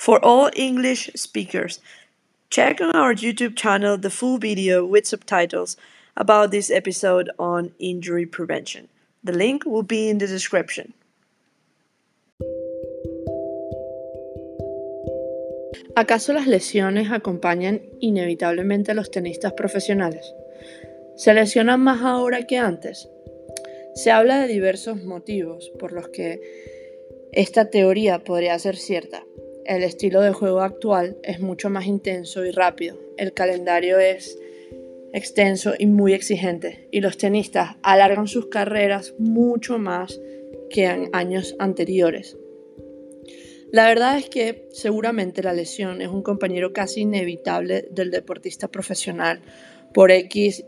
For all English speakers, check on our YouTube channel the full video with subtitles about this episode on injury prevention. The link will be in the description. ¿Acaso las lesiones acompañan inevitablemente a los tenistas profesionales? ¿Se lesionan más ahora que antes? Se habla de diversos motivos por los que esta teoría podría ser cierta. El estilo de juego actual es mucho más intenso y rápido. El calendario es extenso y muy exigente y los tenistas alargan sus carreras mucho más que en años anteriores. La verdad es que seguramente la lesión es un compañero casi inevitable del deportista profesional. Por X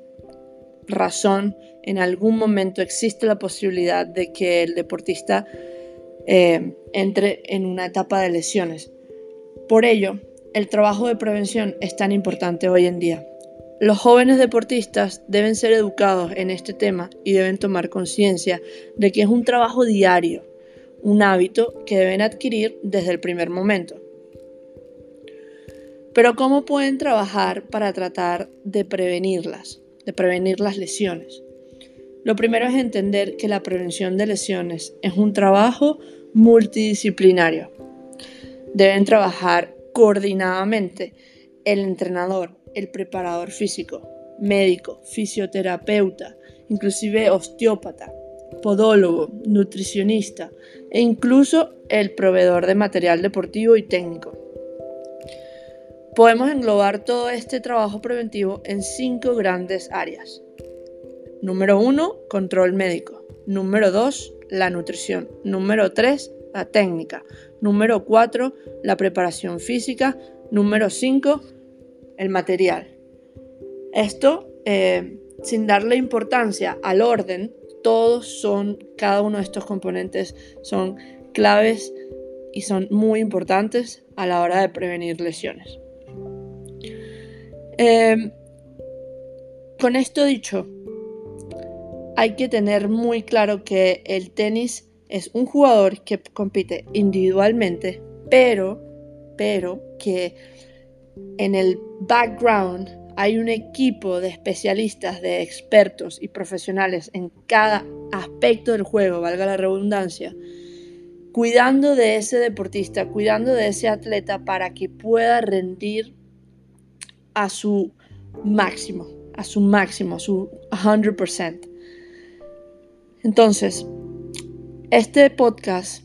razón, en algún momento existe la posibilidad de que el deportista eh, entre en una etapa de lesiones. Por ello, el trabajo de prevención es tan importante hoy en día. Los jóvenes deportistas deben ser educados en este tema y deben tomar conciencia de que es un trabajo diario un hábito que deben adquirir desde el primer momento. Pero ¿cómo pueden trabajar para tratar de prevenirlas, de prevenir las lesiones? Lo primero es entender que la prevención de lesiones es un trabajo multidisciplinario. Deben trabajar coordinadamente el entrenador, el preparador físico, médico, fisioterapeuta, inclusive osteópata, podólogo, nutricionista e incluso el proveedor de material deportivo y técnico. Podemos englobar todo este trabajo preventivo en cinco grandes áreas. Número 1, control médico. Número 2, la nutrición. Número 3, la técnica. Número 4, la preparación física. Número 5, el material. Esto, eh, sin darle importancia al orden, todos son, cada uno de estos componentes son claves y son muy importantes a la hora de prevenir lesiones. Em, con esto dicho, hay que tener muy claro que el tenis es un jugador que compite individualmente, pero, pero que en el background hay un equipo de especialistas, de expertos y profesionales en cada aspecto del juego, valga la redundancia, cuidando de ese deportista, cuidando de ese atleta para que pueda rendir a su máximo, a su máximo, a su 100%. Entonces, este podcast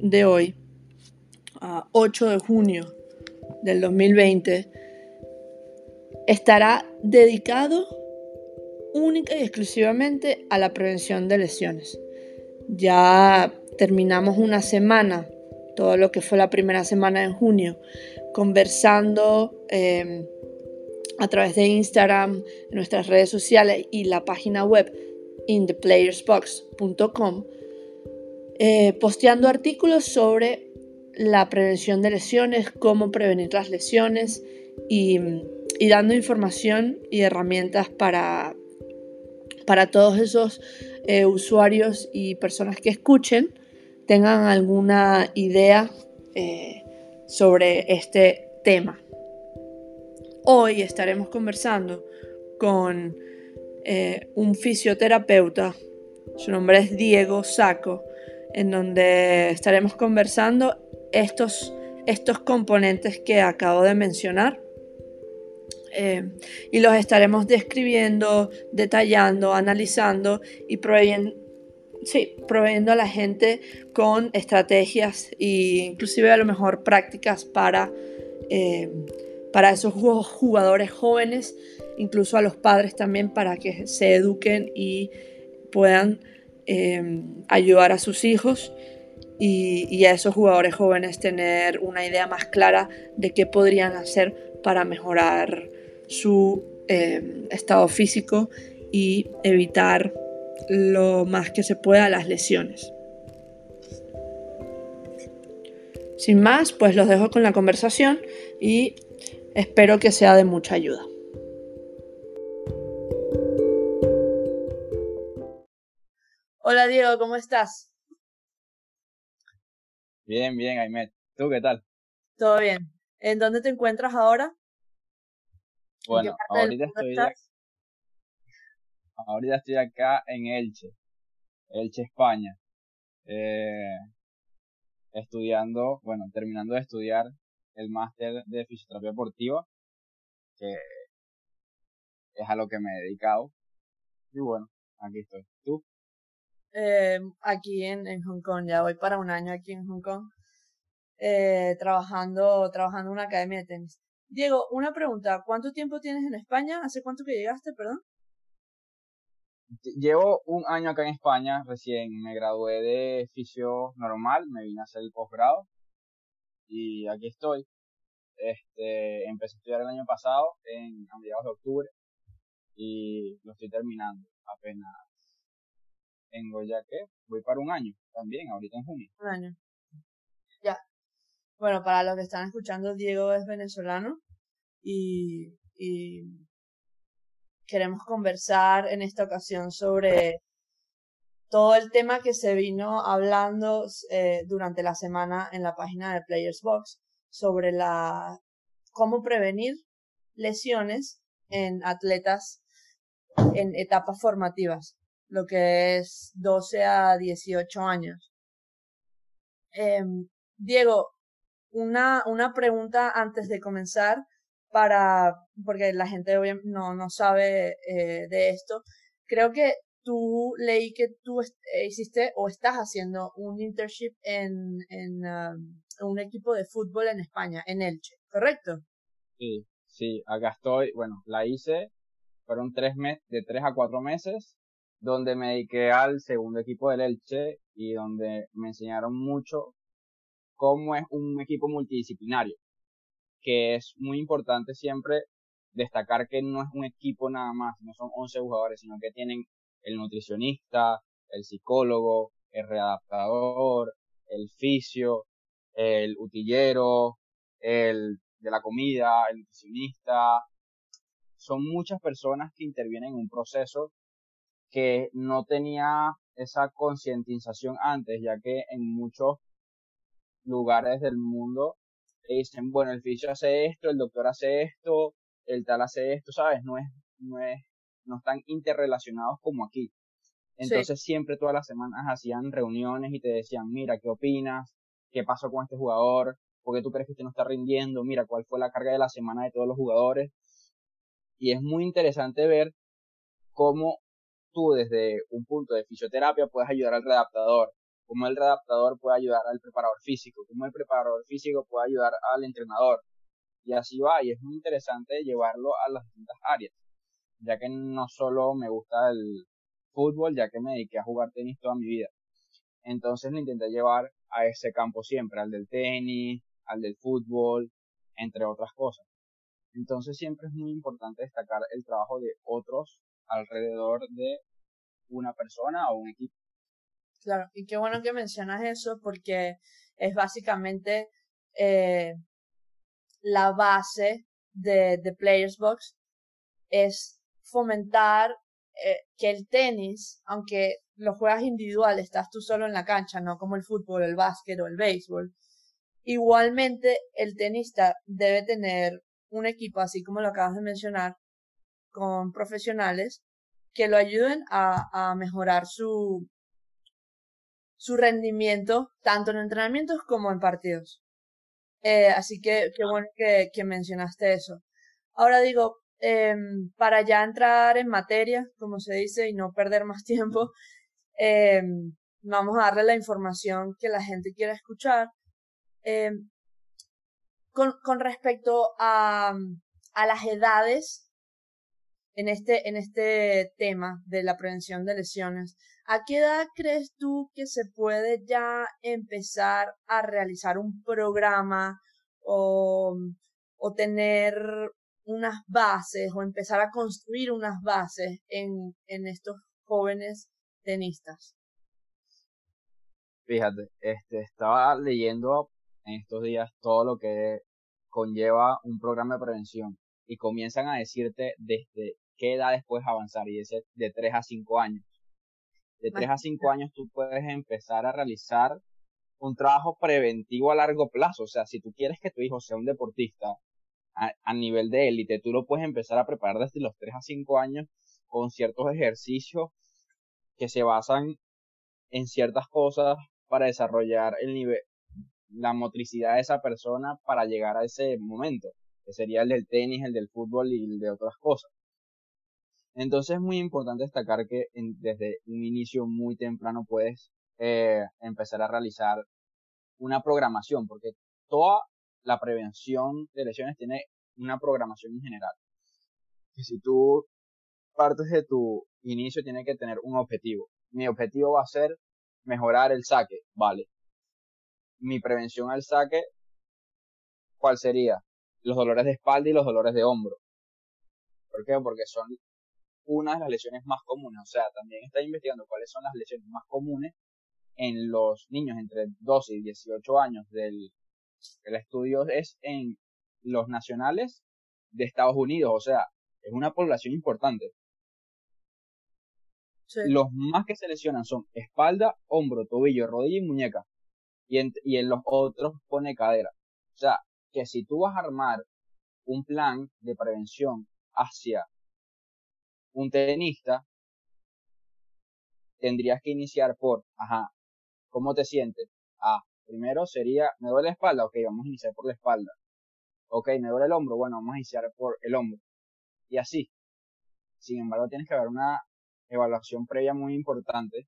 de hoy, 8 de junio del 2020, estará dedicado única y exclusivamente a la prevención de lesiones. Ya terminamos una semana, todo lo que fue la primera semana de junio, conversando em, a través de Instagram, nuestras redes sociales y la página web intheplayersbox.com, eh, posteando artículos sobre la prevención de lesiones, cómo prevenir las lesiones y dando información y herramientas para, para todos esos eh, usuarios y personas que escuchen tengan alguna idea eh, sobre este tema. Hoy estaremos conversando con un fisioterapeuta, su nombre es Diego Saco, en donde estaremos conversando estos, estos componentes que acabo de mencionar. Eh, y los estaremos describiendo, detallando, analizando y proveyendo, a la gente con estrategias e inclusive a lo mejor prácticas para, eh, para esos jugadores jóvenes, incluso a los padres también para que se eduquen y puedan eh, ayudar a sus hijos y, a esos jugadores jóvenes tener una idea más clara de qué podrían hacer para mejorar su eh, estado físico y evitar lo más que se pueda las lesiones. Sin más, pues los dejo con la conversación y espero que sea de mucha ayuda. Hola Diego, ¿cómo estás? Bien, bien, Aimet. ¿Tú qué tal? Todo bien. ¿En dónde te encuentras ahora? Bueno, ahorita estoy, ahorita estoy acá en Elche, Elche, España. Eh, estudiando, bueno, terminando de estudiar el máster de fisioterapia deportiva, que es a lo que me he dedicado. Y bueno, aquí estoy. ¿Tú? Eh, aquí en, en Hong Kong, ya voy para un año aquí en Hong Kong, eh, trabajando, trabajando en una academia de tenis. Diego, una pregunta, ¿cuánto tiempo tienes en España? ¿Hace cuánto que llegaste, perdón? Llevo un año acá en España, recién me gradué de fisio normal, me vine a hacer el posgrado y aquí estoy. Este, empecé a estudiar el año pasado, en, a mediados de octubre, y lo estoy terminando apenas. Tengo ya que voy para un año también, ahorita en junio. Un año. Ya. Bueno, para los que están escuchando, Diego es venezolano y, y queremos conversar en esta ocasión sobre todo el tema que se vino hablando eh, durante la semana en la página de Players Box sobre la cómo prevenir lesiones en atletas en etapas formativas, lo que es 12 a 18 años. Em, Diego, una, una pregunta antes de comenzar para, porque la gente no, no sabe eh, de esto. Creo que tú leí que tú hiciste o estás haciendo un internship en, en um, un equipo de fútbol en España, en Elche, ¿correcto? Sí, sí, acá estoy, bueno, la hice, fueron tres meses, de tres a cuatro meses, donde me dediqué al segundo equipo del Elche y donde me enseñaron mucho cómo es un equipo multidisciplinario, que es muy importante siempre destacar que no es un equipo nada más, no son 11 jugadores, sino que tienen el nutricionista, el psicólogo, el readaptador, el fisio, el utillero, el de la comida, el nutricionista. Son muchas personas que intervienen en un proceso que no tenía esa concientización antes, ya que en muchos lugares del mundo dicen, bueno, el fisio hace esto, el doctor hace esto, el tal hace esto, ¿sabes? No es, no es, no están interrelacionados como aquí. Entonces siempre todas las semanas hacían reuniones y te decían, mira, ¿qué opinas? ¿Qué pasó con este jugador? ¿Por qué tú crees que este no está rindiendo? Mira, ¿cuál fue la carga de la semana de todos los jugadores? Y es muy interesante ver cómo tú desde un punto de fisioterapia puedes ayudar al redactador, cómo el redactador puede ayudar al preparador físico, cómo el preparador físico puede ayudar al entrenador. Y así va, y es muy interesante llevarlo a las distintas áreas, ya que no solo me gusta el fútbol, ya que me dediqué a jugar tenis toda mi vida. Entonces lo intenté llevar a ese campo siempre, al del tenis, al del fútbol, entre otras cosas. Entonces siempre es muy importante destacar el trabajo de otros alrededor de una persona o un equipo. Claro, y qué bueno que mencionas eso porque es básicamente eh, la base de, de Players Box, es fomentar eh, que el tenis, aunque lo juegas individual, estás tú solo en la cancha, no como el fútbol, el básquet o el béisbol, igualmente el tenista debe tener un equipo, así como lo acabas de mencionar, con profesionales que lo ayuden a, mejorar su, su rendimiento, tanto en entrenamientos como en partidos. Eh, así que qué bueno que, mencionaste eso. Ahora digo, eh, para ya entrar en materia, como se dice, y no perder más tiempo, eh, vamos a darle la información que la gente quiera escuchar. Em, con, con, respecto a, a las edades en este, en este tema de la prevención de lesiones, ¿A qué edad crees tú que se puede ya empezar a realizar un programa o, o tener unas bases o empezar a construir unas bases en, en estos jóvenes tenistas? Fíjate, este, estaba leyendo en estos días todo lo que conlleva un programa de prevención y comienzan a decirte desde qué edades puedes avanzar y dice de 3 a 5 años de 3 a 5 años tú puedes empezar a realizar un trabajo preventivo a largo plazo. O sea, si tú quieres que tu hijo sea un deportista a, nivel de élite, tú lo puedes empezar a preparar desde los 3 a 5 años con ciertos ejercicios que se basan en ciertas cosas para desarrollar el nivel, la motricidad de esa persona para llegar a ese momento, que sería el del tenis, el del fútbol y el de otras cosas. Entonces es muy importante destacar que desde un inicio muy temprano puedes eh, empezar a realizar una programación, porque toda la prevención de lesiones tiene una programación en general. Y si tú partes de tu inicio, tiene que tener un objetivo. Mi objetivo va a ser mejorar el saque, vale. Mi prevención al saque, ¿cuál sería? Los dolores de espalda y los dolores de hombro. ¿Por qué? Porque son una de las lesiones más comunes. O sea, también está investigando cuáles son las lesiones más comunes en los niños entre 12 y 18 años del el estudio es en los nacionales de Estados Unidos, o sea, es una población importante. Los más que se lesionan son espalda, hombro, tobillo, rodilla y muñeca. Y en, y en los otros pone cadera. O sea, que si tú vas a armar un plan de prevención hacia un tenista, tendrías que iniciar por, ajá, ¿cómo te sientes? Ah, primero sería, me duele la espalda, ok, vamos a iniciar por la espalda. Ok, me duele el hombro, bueno, vamos a iniciar por el hombro. Y así. Sin embargo, tienes que haber una evaluación previa muy importante,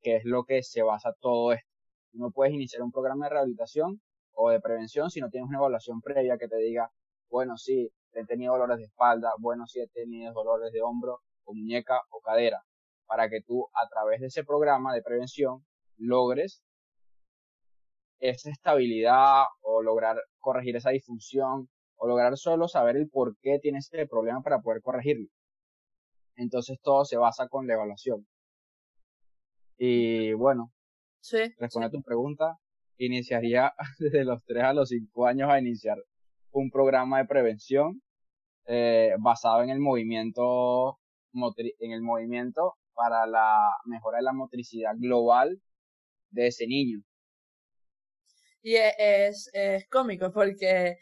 que es lo que se basa todo esto. No puedes iniciar un programa de rehabilitación o de prevención si no tienes una evaluación previa que te diga, bueno, sí, he tenido dolores de espalda, bueno, sí, he tenido dolores de hombro o muñeca o cadera, para que tú a través de ese programa de prevención logres esa estabilidad o lograr corregir esa disfunción o lograr solo saber el por qué tienes este problema para poder corregirlo. Entonces todo se basa con la evaluación. Y bueno, sí, responde a tu pregunta, iniciaría desde los 3 a los 5 años a iniciar un programa de prevención eh, basado en el movimiento en el movimiento para la mejora de la motricidad global de ese niño. Y e, es, es, cómico porque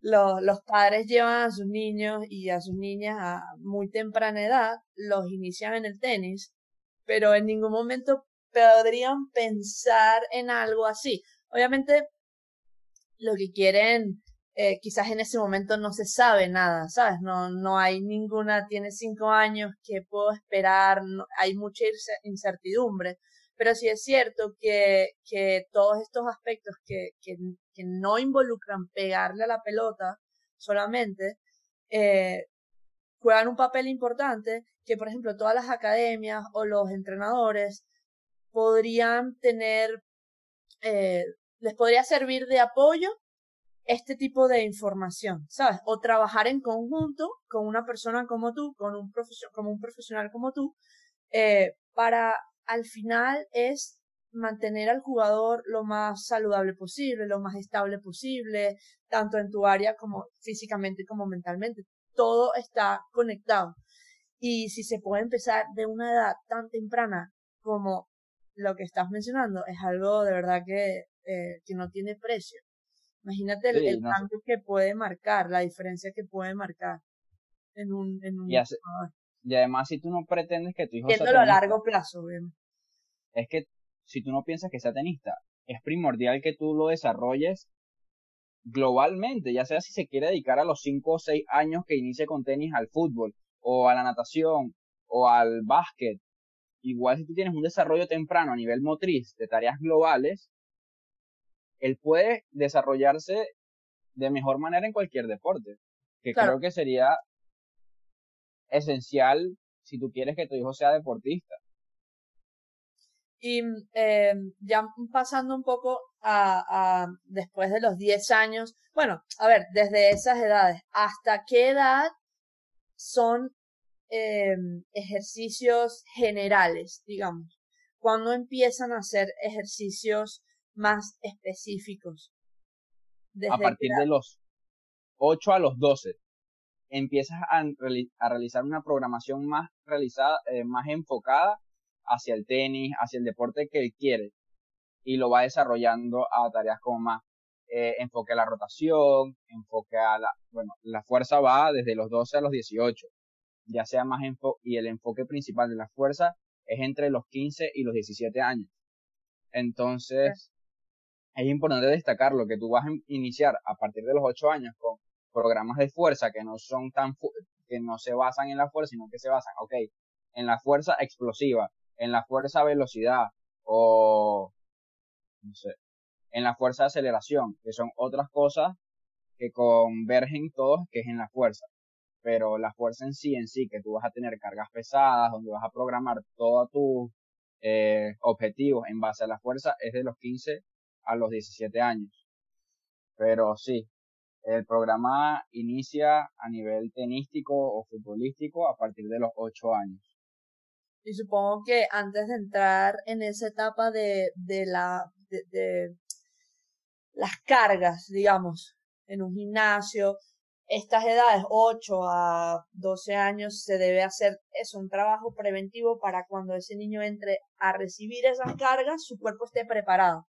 los, los padres llevan a sus niños y a sus niñas a muy temprana edad, los inician en el tenis, pero en ningún momento podrían pensar en algo así. Obviamente, lo que quieren eh, quizás en ese momento no se sabe nada, ¿sabes? No, no hay ninguna, tiene cinco años, que puedo esperar? hay mucha incertidumbre, pero sí es cierto que, que todos estos aspectos que, que, que, no involucran pegarle a la pelota solamente, eh, juegan un papel importante que, por ejemplo, todas las academias o los entrenadores podrían tener, eh, les podría servir de apoyo este tipo de información, ¿sabes? O trabajar en conjunto con una persona como tú, con un como un profesional como tú, eh, para al final es mantener al jugador lo más saludable posible, lo más estable posible, tanto en tu área como físicamente como mentalmente. Todo está conectado. Y si se puede empezar de una edad tan temprana como lo que estás mencionando, es algo de verdad que, eh, que no tiene precio. Imagínate el, cambio que puede marcar, la diferencia que puede marcar en un, en un y, y, además si tú no pretendes que tu hijo sea a largo plazo, bien. Es que si tú no piensas que sea tenista, es primordial que tú lo desarrolles globalmente, ya sea si se quiere dedicar a los 5 o 6 años que inicie con tenis al fútbol, o a la natación, o al básquet. Igual si tú tienes un desarrollo temprano a nivel motriz de tareas globales, él puede desarrollarse de mejor manera en cualquier deporte, que creo que sería esencial si tú quieres que tu hijo sea deportista. Y eh, ya pasando un poco a, a, después de los 10 años, bueno, a ver, desde esas edades, ¿hasta qué edad son eh, ejercicios generales, digamos? ¿Cuándo empiezan a hacer ejercicios más específicos. a partir de los 8 a los 12 empiezas a, realizar una programación más realizada, eh, más enfocada hacia el tenis, hacia el deporte que él quiere. y lo va desarrollando a tareas como más eh, enfoque a la rotación, enfoque a la, bueno, la fuerza va desde los 12 a los 18, ya sea más enfoque, y el enfoque principal de la fuerza es entre los 15 y los 17 años. Entonces, es importante destacar lo que tú vas a iniciar a partir de los 8 años con programas de fuerza que no son tan, que no se basan en la fuerza, sino que se basan, ok, en la fuerza explosiva, en la fuerza velocidad o, no sé, en la fuerza de aceleración, que son otras cosas que convergen todos, que es en la fuerza. Pero la fuerza en sí, en sí, que tú vas a tener cargas pesadas, donde vas a programar todos tus eh, objetivos en base a la fuerza, es de los 15 a los 17 años. Pero sí, el programa inicia a nivel tenístico o futbolístico a partir de los 8 años. Y supongo que antes de entrar en esa etapa de, de la, de, las cargas, digamos, en un gimnasio, estas edades, 8 a 12 años, se debe hacer eso, un trabajo preventivo para cuando ese niño entre a recibir esas cargas, su cuerpo esté preparado.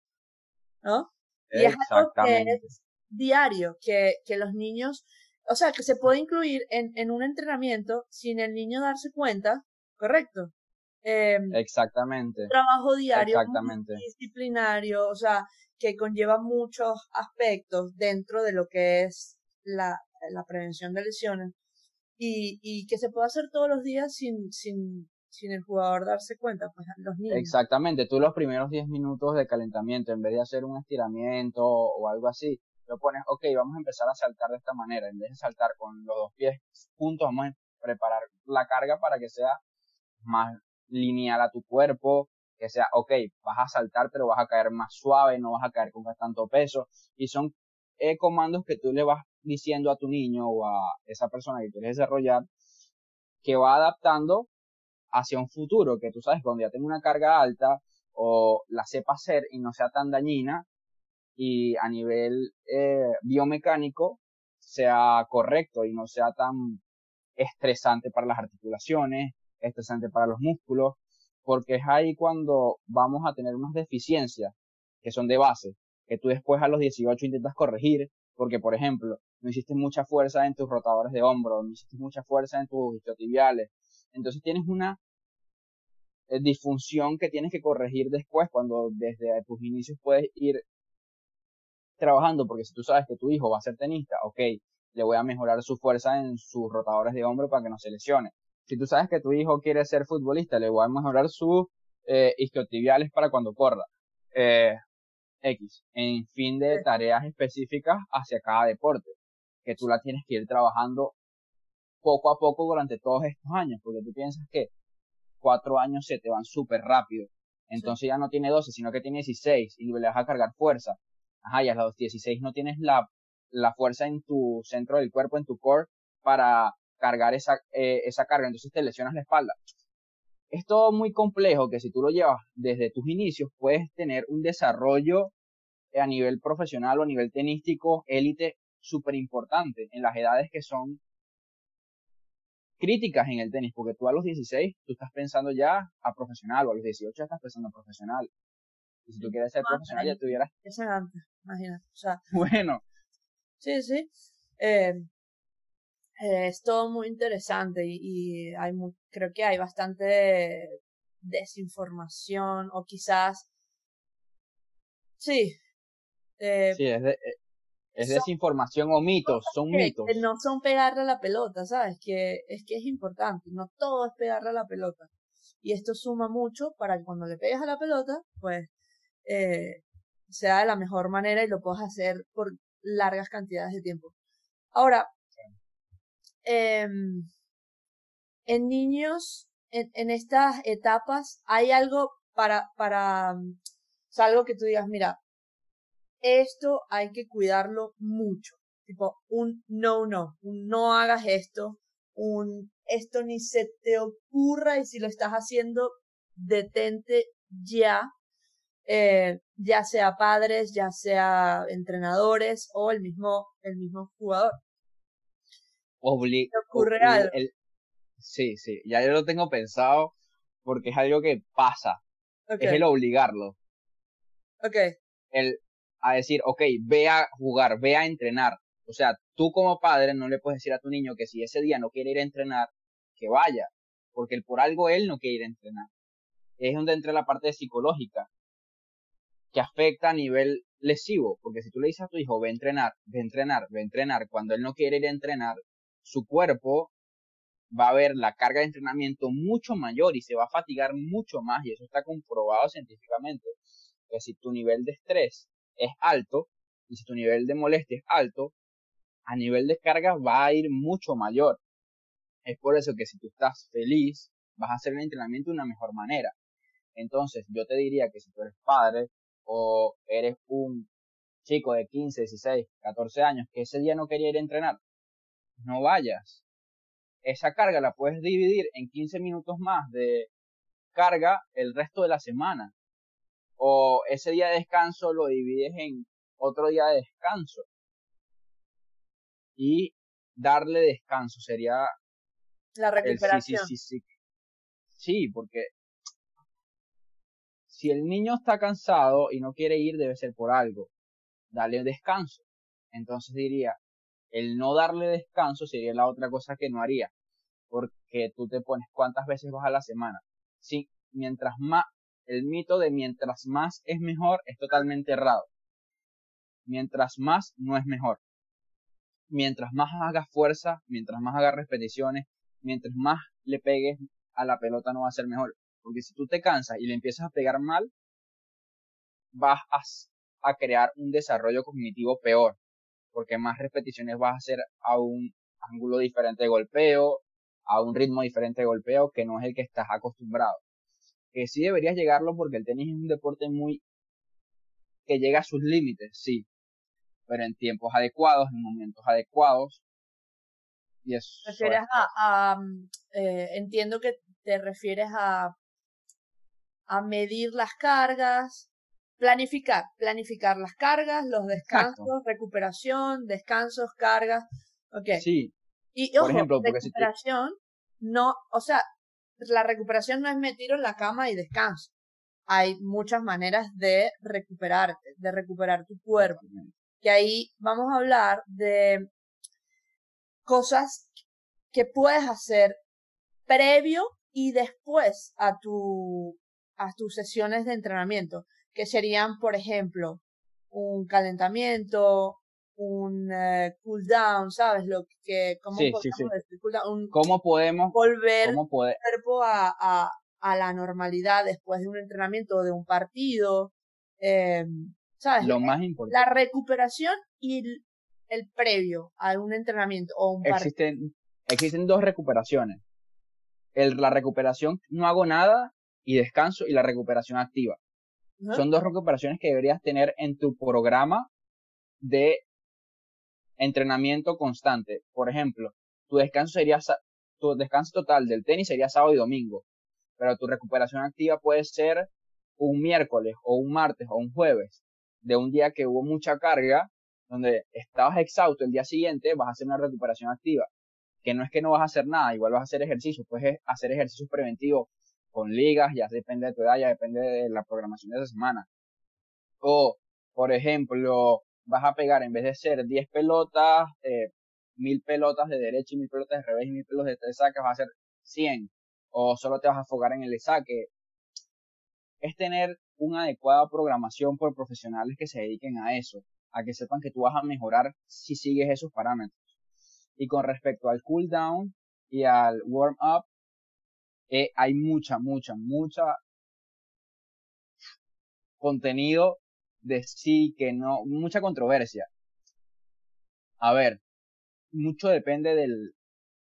¿No? Y es algo que es diario, que, que los niños, o sea, que se puede incluir en, en un entrenamiento sin el niño darse cuenta, ¿correcto? Em, exactamente. trabajo diario, exactamente. disciplinario, o sea, que conlleva muchos aspectos dentro de lo que es la, la prevención de lesiones y, y que se puede hacer todos los días sin, sin, sin el jugador darse cuenta, pues los niños. Exactamente, tú los primeros 10 minutos de calentamiento, en vez de hacer un estiramiento o algo así, lo pones, ok, vamos a empezar a saltar de esta manera, en vez de saltar con los dos pies juntos, vamos a preparar la carga para que sea más lineal a tu cuerpo, que sea, ok, vas a saltar pero vas a caer más suave, no vas a caer con tanto peso, y son eh, comandos que tú le vas diciendo a tu niño o a esa persona que quieres desarrollar, que va adaptando hacia un futuro, que tú sabes, cuando ya tenga una carga alta o la sepa hacer y no sea tan dañina, y a nivel eh, biomecánico sea correcto y no sea tan estresante para las articulaciones, estresante para los músculos, porque es ahí cuando vamos a tener unas deficiencias que son de base, que tú después a los 18 intentas corregir, porque por ejemplo, no hiciste mucha fuerza en tus rotadores de hombro, no hiciste mucha fuerza en tus isquiotibiales, entonces tienes una eh, disfunción que tienes que corregir después cuando desde tus inicios puedes ir trabajando, porque si tú sabes que tu hijo va a ser tenista, ok, le voy a mejorar su fuerza en sus rotadores de hombro para que no se lesione. Si tú sabes que tu hijo quiere ser futbolista, le voy a mejorar sus eh, isquiotibiales para cuando corra. Eh, X, en fin de tareas específicas hacia cada deporte, que tú la tienes que ir trabajando poco a poco durante todos estos años, porque tú piensas que cuatro años se te van súper rápido. Entonces ya no tiene 12, sino que tiene 16 y le vas a cargar fuerza. Ajá, y a los 16 no tienes la, la fuerza en tu centro del cuerpo, en tu core, para cargar esa, eh, esa carga, entonces te lesionas la espalda. Es todo muy complejo que si tú lo llevas desde tus inicios, puedes tener un desarrollo a nivel profesional o a nivel tenístico élite súper importante en las edades que son críticas en el tenis, porque tú a los 16, tú estás pensando ya a profesional, o a los 18 ya estás pensando a profesional. Y si tú quieres ser profesional, ya tuvieras... Eso es antes, imagínate. O sea, bueno. Sí, sí. Eh, eh, es todo muy interesante y, hay creo que hay bastante desinformación o quizás sí eh, sí es, de, es desinformación o mitos son mitos. no son pegarle a la pelota sabes que es que es importante no todo es pegarle a la pelota. Y esto suma mucho para que cuando le pegues a la pelota pues eh, sea de la mejor manera y lo puedas hacer por largas cantidades de tiempo. Ahora Em, en niños, en, en, estas etapas, hay algo para, para, mm, o algo que tú digas, mira, esto hay que cuidarlo mucho. Tipo, un no, no, un no hagas esto, un esto ni se te ocurra y si lo estás haciendo, detente ya, eh, ya sea padres, ya sea entrenadores o el mismo, el mismo jugador ocurre algo. sí, sí, ya yo lo tengo pensado porque es algo que pasa. Es el obligarlo. Ok. El, a decir, ok, ve a jugar, ve a entrenar. O sea, tú como padre no le puedes decir a tu niño que si ese día no quiere ir a entrenar, que vaya, porque por algo él no quiere ir a entrenar. Es donde entra la parte psicológica, que afecta a nivel lesivo, porque si tú le dices a tu hijo, ve a entrenar, ve a entrenar, ve a entrenar, cuando él no quiere ir a entrenar, su cuerpo va a ver la carga de entrenamiento mucho mayor y se va a fatigar mucho más, y eso está comprobado científicamente. Que si tu nivel de estrés es alto, y si tu nivel de molestia es alto, a nivel de carga va a ir mucho mayor. Es por eso que si tú estás feliz, vas a hacer el entrenamiento de una mejor manera. Entonces, yo te diría que si tú eres padre o eres un chico de 15, 16, 14 años que ese día no quería ir a entrenar, no vayas. Esa carga la puedes dividir en 15 minutos más de carga el resto de la semana. O ese día de descanso lo divides en otro día de descanso. Y darle descanso sería... La recuperación. sí, sí, sí, sí, porque si el niño está cansado y no quiere ir, debe ser por algo. Dale descanso. Entonces diría, el no darle descanso sería la otra cosa que no haría. Porque tú te pones cuántas veces vas a la semana. Sí, mientras más, el mito de mientras más es mejor es totalmente errado. Mientras más no es mejor. Mientras más hagas fuerza, mientras más hagas repeticiones, mientras más le pegues a la pelota no va a ser mejor. Porque si tú te cansas y le empiezas a pegar mal, vas a, crear un desarrollo cognitivo peor. Porque más repeticiones vas a hacer a un ángulo diferente de golpeo, a un ritmo diferente de golpeo que no es el que estás acostumbrado. Que sí deberías llegarlo porque el tenis es un deporte muy que llega a sus límites, sí, pero en tiempos adecuados, en momentos adecuados. Y eso. ¿Refieres a, mm, eh, entiendo que te refieres a a medir las cargas, planificar, planificar las cargas, los descansos, recuperación, descansos, cargas. Ok. Sí. Y ojo, recuperación, no, o sea, la recuperación no es me tiro en la cama y descanso. Hay muchas maneras de recuperarte, de recuperar tu cuerpo. Que ahí vamos a hablar de cosas que puedes hacer previo y después a tu a tus sesiones de entrenamiento, que serían, por ejemplo, un calentamiento, un eh, cool down, ¿sabes? Lo que, ¿cómo, podemos, ¿Cómo podemos volver el cuerpo a, a, a, la normalidad después de un entrenamiento o de un partido? Eh, ¿Sabes? Lo más importante. La recuperación y el, previo a un entrenamiento o un partido. Existen, existen dos recuperaciones. El, la recuperación no hago nada y descanso y la recuperación activa. Son dos recuperaciones que deberías tener en tu programa de entrenamiento constante. Por ejemplo, tu descanso sería tu descanso total del tenis sería sábado y domingo, pero tu recuperación activa puede ser un miércoles o un martes o un jueves de un día que hubo mucha carga, donde estabas exhausto el día siguiente, vas a hacer una recuperación activa. Que no es que no vas a hacer nada, igual vas a hacer ejercicio, puedes hacer ejercicios preventivos con ligas, ya depende de tu edad, ya depende de la programación de esa semana. O, por ejemplo, vas a pegar en vez de ser 10 pelotas, eh, 1000 pelotas de derecha y 1000 pelotas de revés y 1000 pelotas de tres sacas, vas a hacer 100. O solo te vas a enfocar en el saque. Es tener una adecuada programación por profesionales que se dediquen a eso, a que sepan que tú vas a mejorar si sigues esos parámetros. Y con respecto al cooldown y al warm up, eh, hay mucha, mucha, mucha contenido de sí, que no, mucha controversia. A ver, mucho depende del,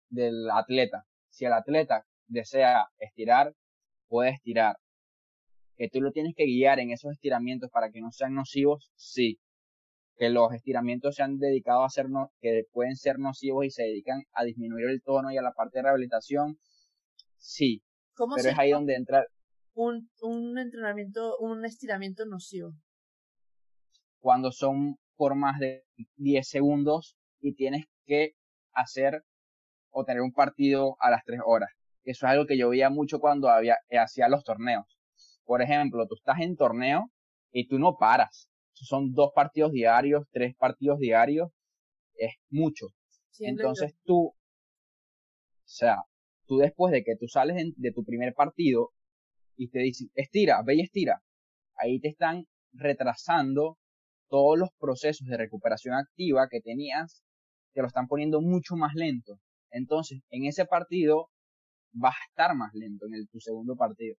del atleta. Si el atleta desea estirar, puede estirar. Que tú lo tienes que guiar en esos estiramientos para que no sean nocivos, sí. Que los estiramientos se han dedicado a ser, no, que pueden ser nocivos y se dedican a disminuir el tono y a la parte de rehabilitación, sí. ¿Cómo pero es ahí donde entra un, un entrenamiento, un estiramiento nocivo. Cuando son por más de 10 segundos y tienes que hacer o tener un partido a las 3 horas. Eso es algo que yo veía mucho cuando había, eh, hacía los torneos. Por ejemplo, tú estás en torneo y tú no paras. Son dos partidos diarios, tres partidos diarios, es mucho. Entonces tú, o sea, tú después de que tú sales de tu primer partido y te dicen, estira, ve y estira, ahí te están retrasando todos los procesos de recuperación activa que tenías, te lo están poniendo mucho más lento. Entonces, en ese partido vas a estar más lento en el, tu segundo partido.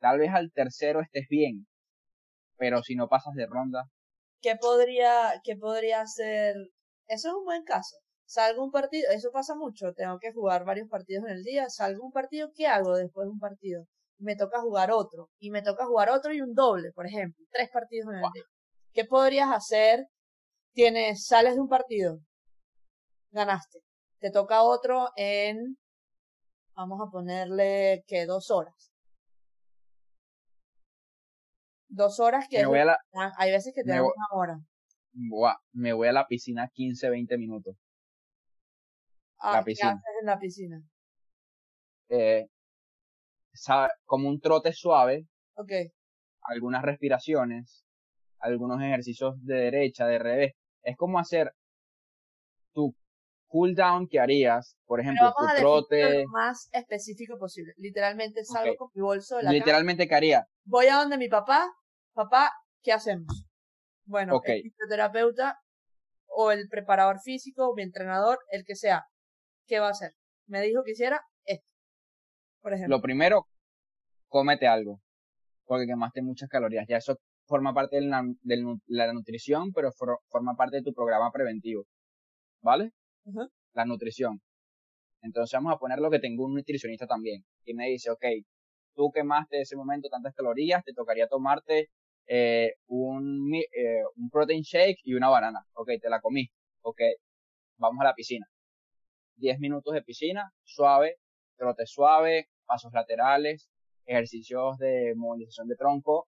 Tal vez al tercero estés bien, pero si no pasas de ronda. ¿Qué podría, qué podría ser? Eso es un buen caso. Salgo un partido, eso pasa mucho, tengo que jugar varios partidos en el día, salgo un partido, ¿qué hago después de un partido? Me toca jugar otro, y me toca jugar otro y un doble, por ejemplo, tres partidos en el día. ¿Qué podrías hacer? Tienes, sales de un partido, ganaste, te toca otro en, vamos a ponerle que dos horas. Dos horas que hay veces que te dan una hora. me voy a la piscina 15, 20 minutos. Ah, ¿qué haces en la piscina? Eh, como un trote suave. Ok. Algunas respiraciones, algunos ejercicios de derecha, de revés. Es como hacer tu cool down que harías, por ejemplo, tu trote. Lo más específico posible. Literalmente salgo con mi bolso de la Literalmente, ¿qué haría? Voy a donde mi papá. Papá, ¿qué hacemos? Bueno, el fisioterapeuta o el preparador físico o mi entrenador, el que sea, ¿qué va a hacer? Me dijo que hiciera esto. Por ejemplo. Lo primero, cómete algo. Porque quemaste muchas calorías. Ya eso forma parte de la, nutrición, pero forma parte de tu programa preventivo. ¿Vale? La nutrición. Entonces vamos a poner lo que tengo un nutricionista también. Y me dice, ok, tú quemaste ese momento tantas calorías, te tocaría tomarte eh, un, eh, un protein shake y una banana. Ok, te la comí. Ok, vamos a la piscina. 10 minutos de piscina, suave, trote suave, pasos laterales, ejercicios de movilización de tronco,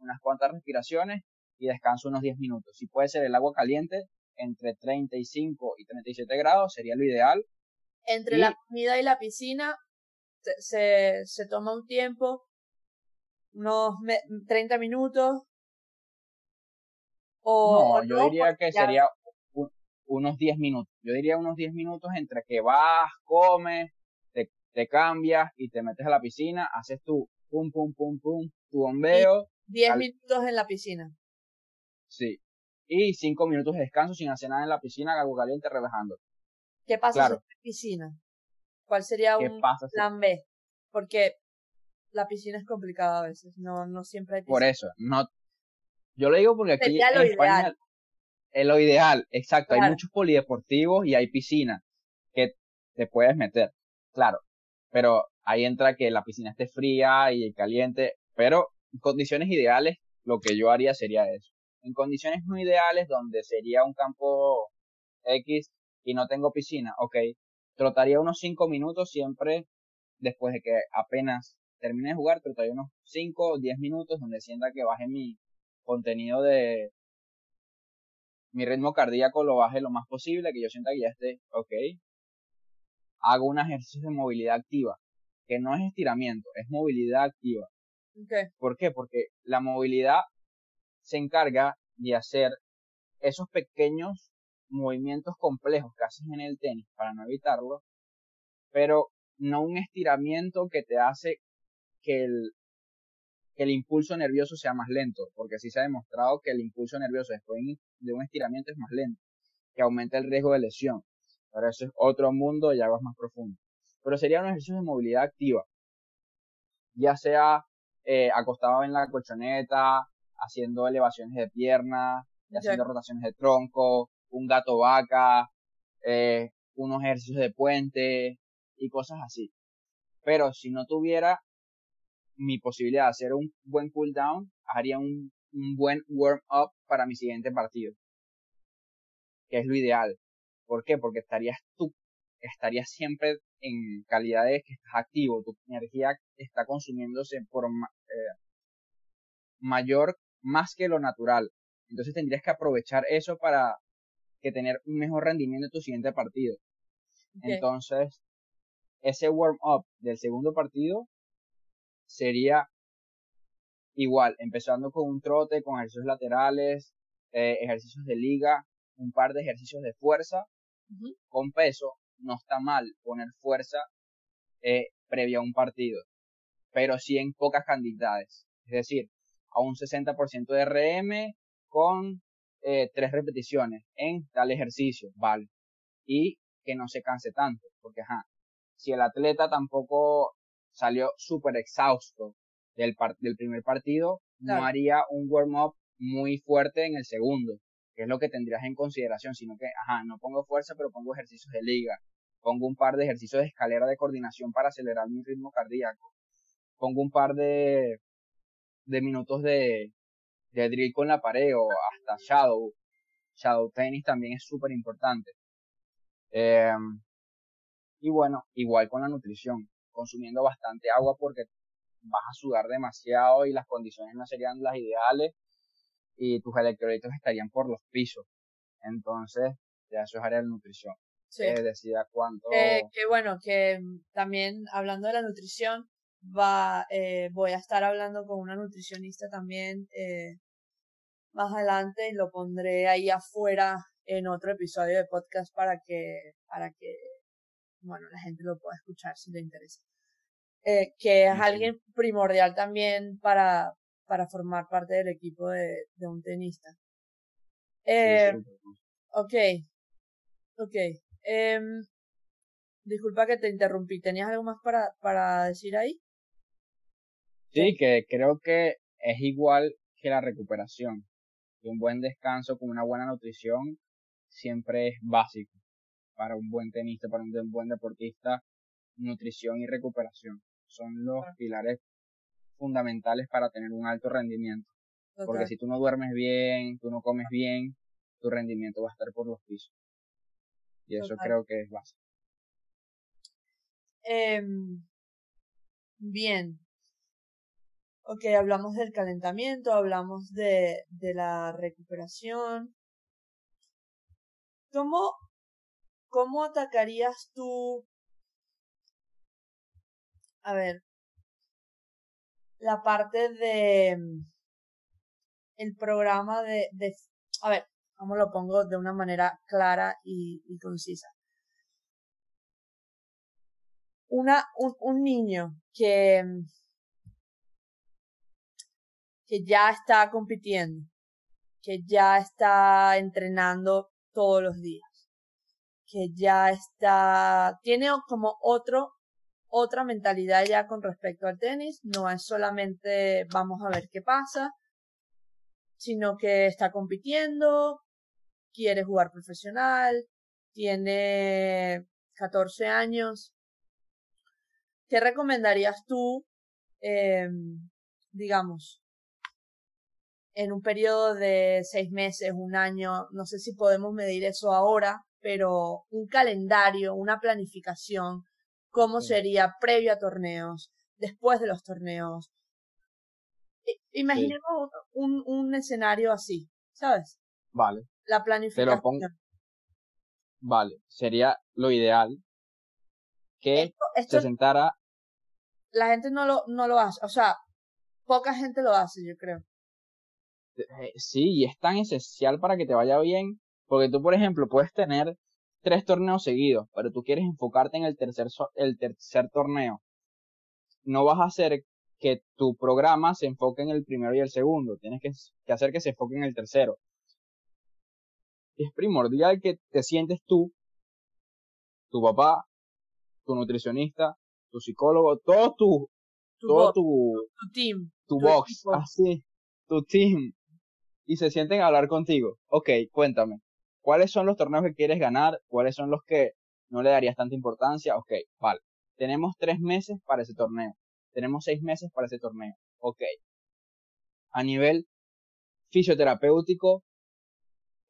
unas cuantas respiraciones y descanso unos 10 minutos. Si puede ser el agua caliente, entre 35 y 37 grados sería lo ideal. Entre la comida y la piscina se, se toma un tiempo, unos 30 minutos. O, no, yo diría que sería unos 10 minutos. Yo diría unos 10 minutos entre que vas, comes, te, te cambias y te metes a la piscina, haces tu pum, pum, pum, pum, tu bombeo. 10 minutos en la piscina. Sí. Y 5 minutos de descanso sin hacer nada en la piscina, algo caliente, relajando. ¿Qué pasa en la piscina? ¿Cuál sería un plan B? Porque la piscina es complicada a veces, no, no siempre hay piscina. Por eso, no. Yo lo digo porque aquí en España es lo ideal, exacto. Hay muchos polideportivos y hay piscina que te puedes meter, claro. Pero ahí entra que la piscina esté fría y caliente, pero condiciones ideales lo que yo haría sería eso. En condiciones no ideales donde sería un campo X y no tengo piscina, ok, trotaría unos 5 minutos siempre después de que apenas termine de jugar, trotaría unos 5 o 10 minutos donde sienta que baje mi contenido de, mi ritmo cardíaco lo baje lo más posible, que yo sienta que ya esté, ok. Hago un ejercicio de movilidad activa, que no es estiramiento, es movilidad activa. ¿Por qué? Porque la movilidad se encarga de hacer esos pequeños movimientos complejos que haces en el tenis para no evitarlo, pero no un estiramiento que te hace que el, que el impulso nervioso sea más lento, porque así se ha demostrado que el impulso nervioso después de un estiramiento es más lento, que aumenta el riesgo de lesión. Pero eso es otro mundo y aguas más profundo. Pero sería un ejercicio de movilidad activa, ya sea eh, acostado en la colchoneta, haciendo elevaciones de pierna, haciendo rotaciones de tronco, un gato vaca, eh, unos ejercicios de puente y cosas así. Pero si no tuviera mi posibilidad de hacer un buen cooldown, haría un, un buen warm-up para mi siguiente partido. Que es lo ideal. ¿Por qué? Porque estarías tú, estarías siempre en calidad de que estás activo, tu energía está consumiéndose por eh, mayor, más que lo natural. Entonces tendrías que aprovechar eso para que tener un mejor rendimiento en tu siguiente partido. Entonces, ese warm up del segundo partido sería igual, empezando con un trote, con ejercicios laterales, eh, ejercicios de liga, un par de ejercicios de fuerza, con peso, no está mal poner fuerza eh, previa a un partido, pero sí en pocas cantidades, es decir, a un 60% de RM con eh, tres repeticiones en tal ejercicio, ¿vale? Y que no se canse tanto, porque ajá, si el atleta tampoco salió súper exhausto del, del primer partido, no haría un warm-up muy fuerte en el segundo, que es lo que tendrías en consideración, sino que, ajá, no pongo fuerza, pero pongo ejercicios de liga, pongo un par de ejercicios de escalera de coordinación para acelerar mi ritmo cardíaco, pongo un par de, de minutos de, de drill con la pared o hasta shadow. Shadow tennis también es súper importante. Em, y bueno, igual con la nutrición, consumiendo bastante agua porque vas a sudar demasiado y las condiciones no serían las ideales y tus electrolitos estarían por los pisos. Entonces, ya eso es área de nutrición. Sí. Eh, decida cuánto. que bueno, que mm, también hablando de la nutrición, va, eh, voy a estar hablando con una nutricionista también eh, más adelante y lo pondré ahí afuera en otro episodio de podcast para que, para que, bueno, la gente lo pueda escuchar si le interesa. Eh, que es alguien primordial también para, para formar parte del equipo de, de un tenista. Eh, ok, ok. Eh, disculpa que te interrumpí. ¿Tenías algo más para, para decir ahí? Sí, que creo que es igual que la recuperación. Y un buen descanso con una buena nutrición siempre es básico para un buen tenista, para un buen deportista. Nutrición y recuperación son los pilares fundamentales para tener un alto rendimiento. Porque si tú no duermes bien, tú no comes bien, tu rendimiento va a estar por los pisos. Y eso creo que es básico. Em, bien, Ok, hablamos del calentamiento, hablamos de, de la recuperación. ¿Cómo, ¿Cómo atacarías tú? A ver, la parte de el programa de, de a ver, ¿cómo lo pongo de una manera clara y, y concisa? Una, un, un niño que que ya está compitiendo, que ya está entrenando todos los días, que ya está, tiene como otro, otra mentalidad ya con respecto al tenis, no es solamente vamos a ver qué pasa, sino que está compitiendo, quiere jugar profesional, tiene 14 años. ¿Qué recomendarías tú, eh, digamos, en un periodo de seis meses, un año, no sé si podemos medir eso ahora, pero un calendario, una planificación, cómo sería previo a torneos, después de los torneos. Imaginemos un, un escenario así, ¿sabes? Vale. La planificación. Vale, sería lo ideal que se sentara. La gente no lo, no lo hace, o sea, poca gente lo hace, yo creo. Eh, sí, y es tan esencial para que te vaya bien, porque tú, por ejemplo, puedes tener tres torneos seguidos, pero tú quieres enfocarte en el tercer, el tercer torneo. No vas a hacer que tu programa se enfoque en el primero y el segundo, tienes que, que hacer que se enfoque en el tercero. Es primordial que te sientes tú, tu papá, tu nutricionista, tu psicólogo, todo tu, todo tu, tu team, tu, box, así, tu team, y se sienten a hablar contigo. Ok, cuéntame, ¿cuáles son los torneos que quieres ganar? ¿Cuáles son los que no le darías tanta importancia? Ok, vale. Tenemos tres meses para ese torneo. Tenemos seis meses para ese torneo. Ok. A nivel fisioterapéutico,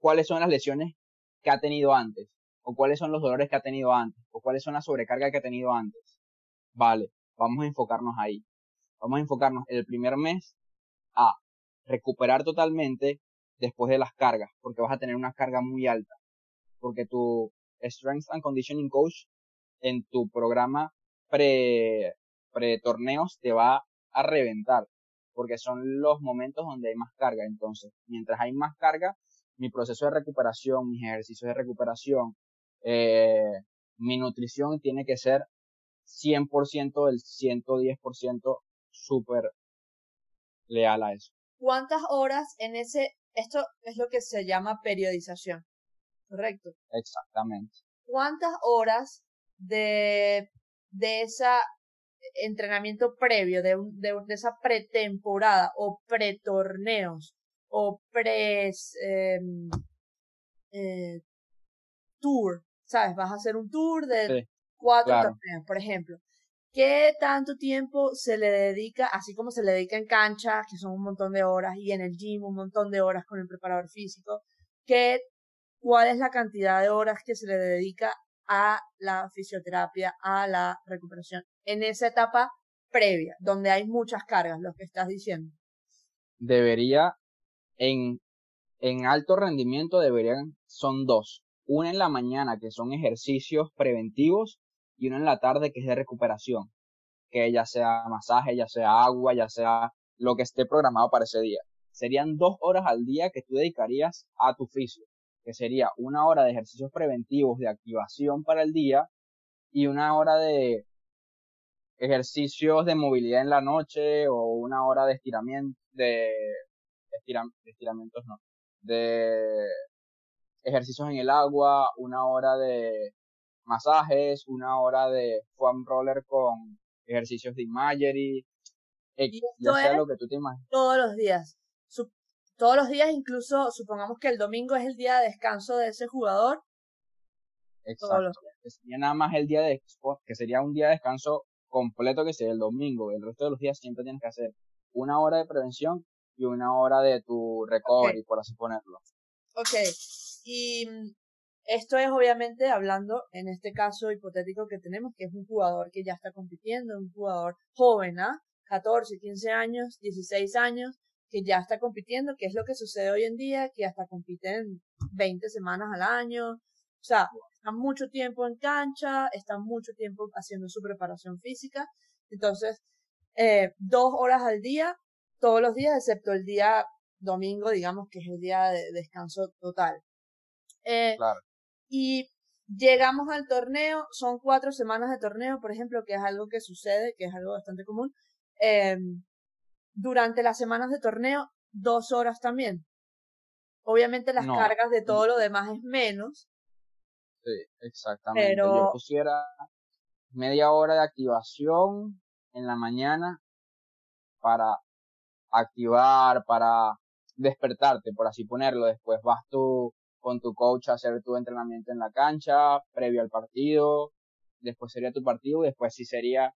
¿cuáles son las lesiones que ha tenido antes? ¿O cuáles son los dolores que ha tenido antes? ¿O cuáles son las sobrecargas que ha tenido antes? Vale, vamos a enfocarnos ahí. Vamos a enfocarnos el primer mes a recuperar totalmente después de las cargas, porque vas a tener una carga muy alta, porque tu Strength and Conditioning Coach en tu programa pre, pre torneos te va a reventar, porque son los momentos donde hay más carga. Entonces, mientras hay más carga, mi proceso de recuperación, mis ejercicios de recuperación, eh, mi nutrición tiene que ser 100% del 110% súper leal a eso. ¿Cuántas horas en ese, esto es lo que se llama periodización, correcto? Exactamente. ¿Cuántas horas de, de ese entrenamiento previo, de, de, esa pretemporada o pretorneos o pre em, eh, tour, ¿sabes? Vas a hacer un tour de cuatro torneos, por ejemplo. ¿Qué tanto tiempo se le dedica, así como se le dedica en cancha, que son un montón de horas, y en el gym un montón de horas con el preparador físico? ¿Qué, ¿Cuál es la cantidad de horas que se le dedica a la fisioterapia, a la recuperación, en esa etapa previa, donde hay muchas cargas, lo que estás diciendo? Debería, en, en alto rendimiento deberían, son dos. Una en la mañana, que son ejercicios preventivos, y uno en la tarde que es de recuperación, que ya sea masaje, ya sea agua, ya sea lo que esté programado para ese día. Serían dos horas al día que tú dedicarías a tu fisio, que sería una hora de ejercicios preventivos de activación para el día y una hora de ejercicios de movilidad en la noche o una hora de estiramiento, de, estiramientos no, de ejercicios en el agua, una hora de masajes, una hora de foam roller con ejercicios de imagery, ya sea lo que tú te imaginas. Todos los días. todos los días, incluso supongamos que el domingo es el día de descanso de ese jugador. Exacto. sería nada más el día de que sería un día de descanso completo que sería el domingo. El resto de los días siempre tienes que hacer una hora de prevención y una hora de tu recovery, por así ponerlo. Ok. Y esto es obviamente hablando en este caso hipotético que tenemos, que es un jugador que ya está compitiendo, un jugador joven, ¿ah? 14, 15 años, 16 años, que ya está compitiendo, que es lo que sucede hoy en día, que hasta compiten 20 semanas al año. O sea, están mucho tiempo en cancha, están mucho tiempo haciendo su preparación física. Entonces, eh, dos horas al día, todos los días, excepto el día domingo, digamos que es el día de descanso total. Eh, claro y llegamos al torneo, son cuatro semanas de torneo, por ejemplo, que es algo que sucede, que es algo bastante común. Eh, durante las semanas de torneo, dos horas también. Obviamente las cargas de todo lo demás es menos. Sí, exactamente. Yo pusiera media hora de activación en la mañana para activar, para despertarte, por así ponerlo. Después vas tú con tu coach a hacer tu entrenamiento en la cancha, previo al partido, después sería tu partido y después sí sería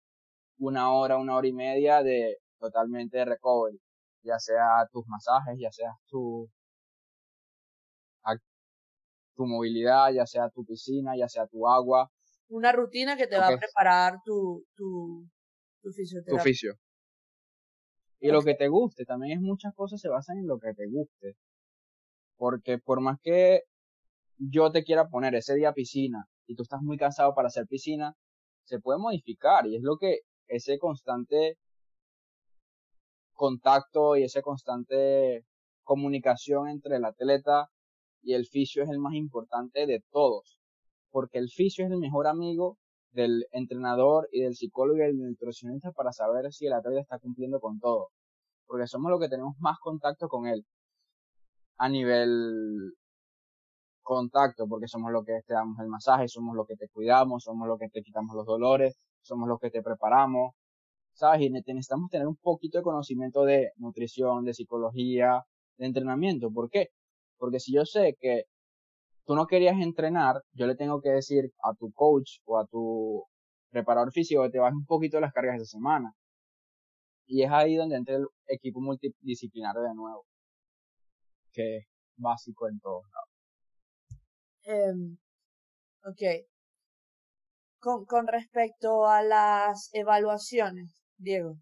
una hora, una hora y media de totalmente de recovery, ya sea tus masajes, ya sea tu, tu movilidad, ya sea tu piscina, ya sea tu agua. Una rutina que te va a preparar tu, tu, tu fisioterapia. Tu fisio. Y lo que te guste, también es muchas cosas se basan en lo que te guste. Porque por más que yo te quiera poner ese día piscina y tú estás muy cansado para hacer piscina, se puede modificar y es lo que ese constante contacto y esa constante comunicación entre el atleta y el fisio es el más importante de todos, porque el fisio es el mejor amigo del entrenador y del psicólogo y del nutricionista para saber si el atleta está cumpliendo con todo, porque somos los que tenemos más contacto con él a nivel contacto, porque somos los que te damos el masaje, somos los que te cuidamos, somos los que te quitamos los dolores, somos los que te preparamos, ¿sabes? Y necesitamos tener un poquito de conocimiento de nutrición, de psicología, de entrenamiento. ¿Por qué? Porque si yo sé que tú no querías entrenar, yo le tengo que decir a tu coach o a tu preparador físico que te baje un poquito las cargas de esa semana. Y es ahí donde entra el equipo multidisciplinario de nuevo que es básico en todos lados. Em, ok. Con, con respecto a las evaluaciones, Diego,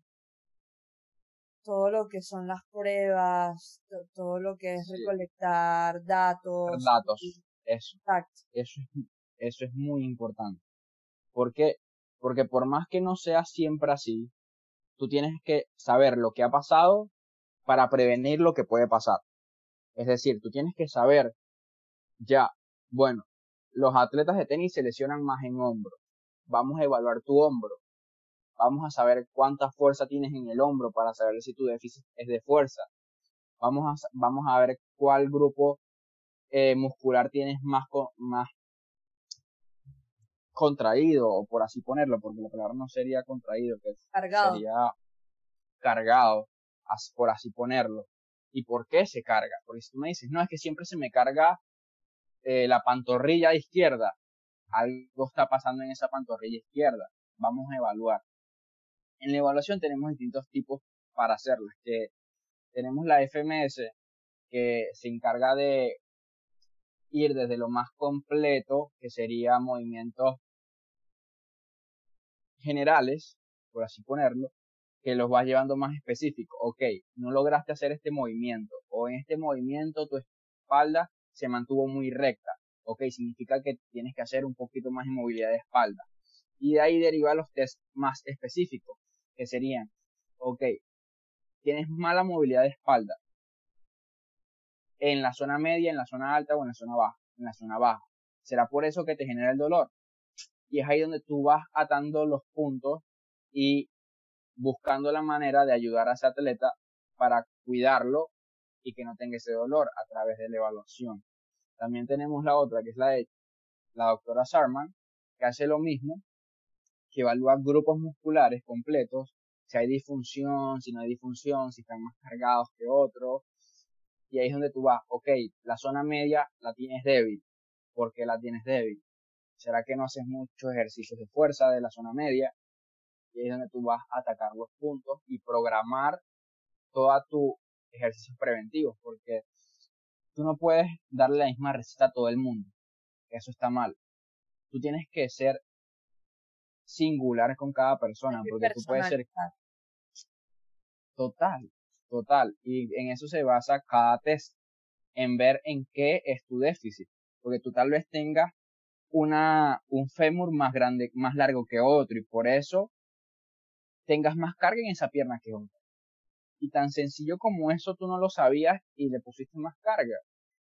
todo lo que son las pruebas, todo lo que es recolectar datos. Datos, eso. Eso es, eso es muy importante. ¿Por qué? Porque por más que no sea siempre así, tú tienes que saber lo que ha pasado para prevenir lo que puede pasar. Es decir, tú tienes que saber ya, bueno, los atletas de tenis se lesionan más en hombro. Vamos a evaluar tu hombro. Vamos a saber cuánta fuerza tienes en el hombro para saber si tu déficit es de fuerza. Vamos a, vamos a ver cuál grupo eh, muscular tienes más, más contraído, o por así ponerlo, porque la palabra no sería contraído, que cargado. sería cargado, por así ponerlo. ¿Y por qué se carga? Porque si tú me dices, no, es que siempre se me carga eh, la pantorrilla izquierda, algo está pasando en esa pantorrilla izquierda. Vamos a evaluar. En la evaluación tenemos distintos tipos para hacerlas, que tenemos la FMS, que se encarga de ir desde lo más completo, que sería movimientos generales, por así ponerlo, que los vas llevando más específicos. Ok, no lograste hacer este movimiento, o en este movimiento tu espalda se mantuvo muy recta. Ok, significa que tienes que hacer un poquito más de movilidad de espalda. Y de ahí deriva los test más específicos, que serían, ok, tienes mala movilidad de espalda, en la zona media, en la zona alta o en la zona baja, en la zona baja. ¿Será por eso que te genera el dolor? Y es ahí donde tú vas atando los puntos y buscando la manera de ayudar a ese atleta para cuidarlo y que no tenga ese dolor a través de la evaluación. También tenemos la otra, que es la de la doctora Sarman, que hace lo mismo, que evalúa grupos musculares completos, si hay disfunción, si no hay disfunción, si están más cargados que otros, y ahí es donde tú vas, ok, la zona media la tienes débil. ¿Por qué la tienes débil? ¿Será que no haces muchos ejercicios de fuerza de la zona media? Y ahí es donde tú vas a atacar los puntos y programar toda tu ejercicios preventivos, porque tú no puedes darle la misma receta a todo el mundo. Eso está mal. Tú tienes que ser singular con cada persona, porque tú puedes ser total, total. Y en eso se basa cada test, en ver en qué es tu déficit. Porque tú tal vez tengas una, un fémur más grande, más largo que otro y por eso tengas más carga en esa pierna que otra. Y tan sencillo como eso tú no lo sabías y le pusiste más carga.